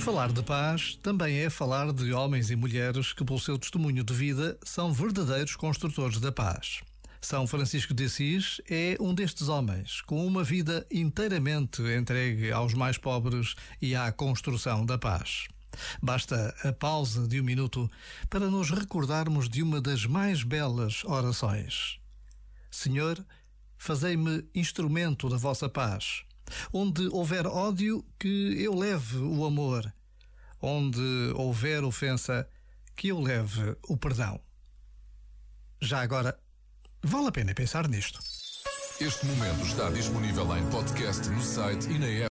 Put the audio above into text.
Falar de paz também é falar de homens e mulheres que, pelo seu testemunho de vida, são verdadeiros construtores da paz. São Francisco de Assis é um destes homens, com uma vida inteiramente entregue aos mais pobres e à construção da paz. Basta a pausa de um minuto para nos recordarmos de uma das mais belas orações. Senhor, fazei-me instrumento da vossa paz. Onde houver ódio, que eu leve o amor. Onde houver ofensa, que eu leve o perdão. Já agora, vale a pena pensar nisto. Este momento está disponível em podcast no site e na app.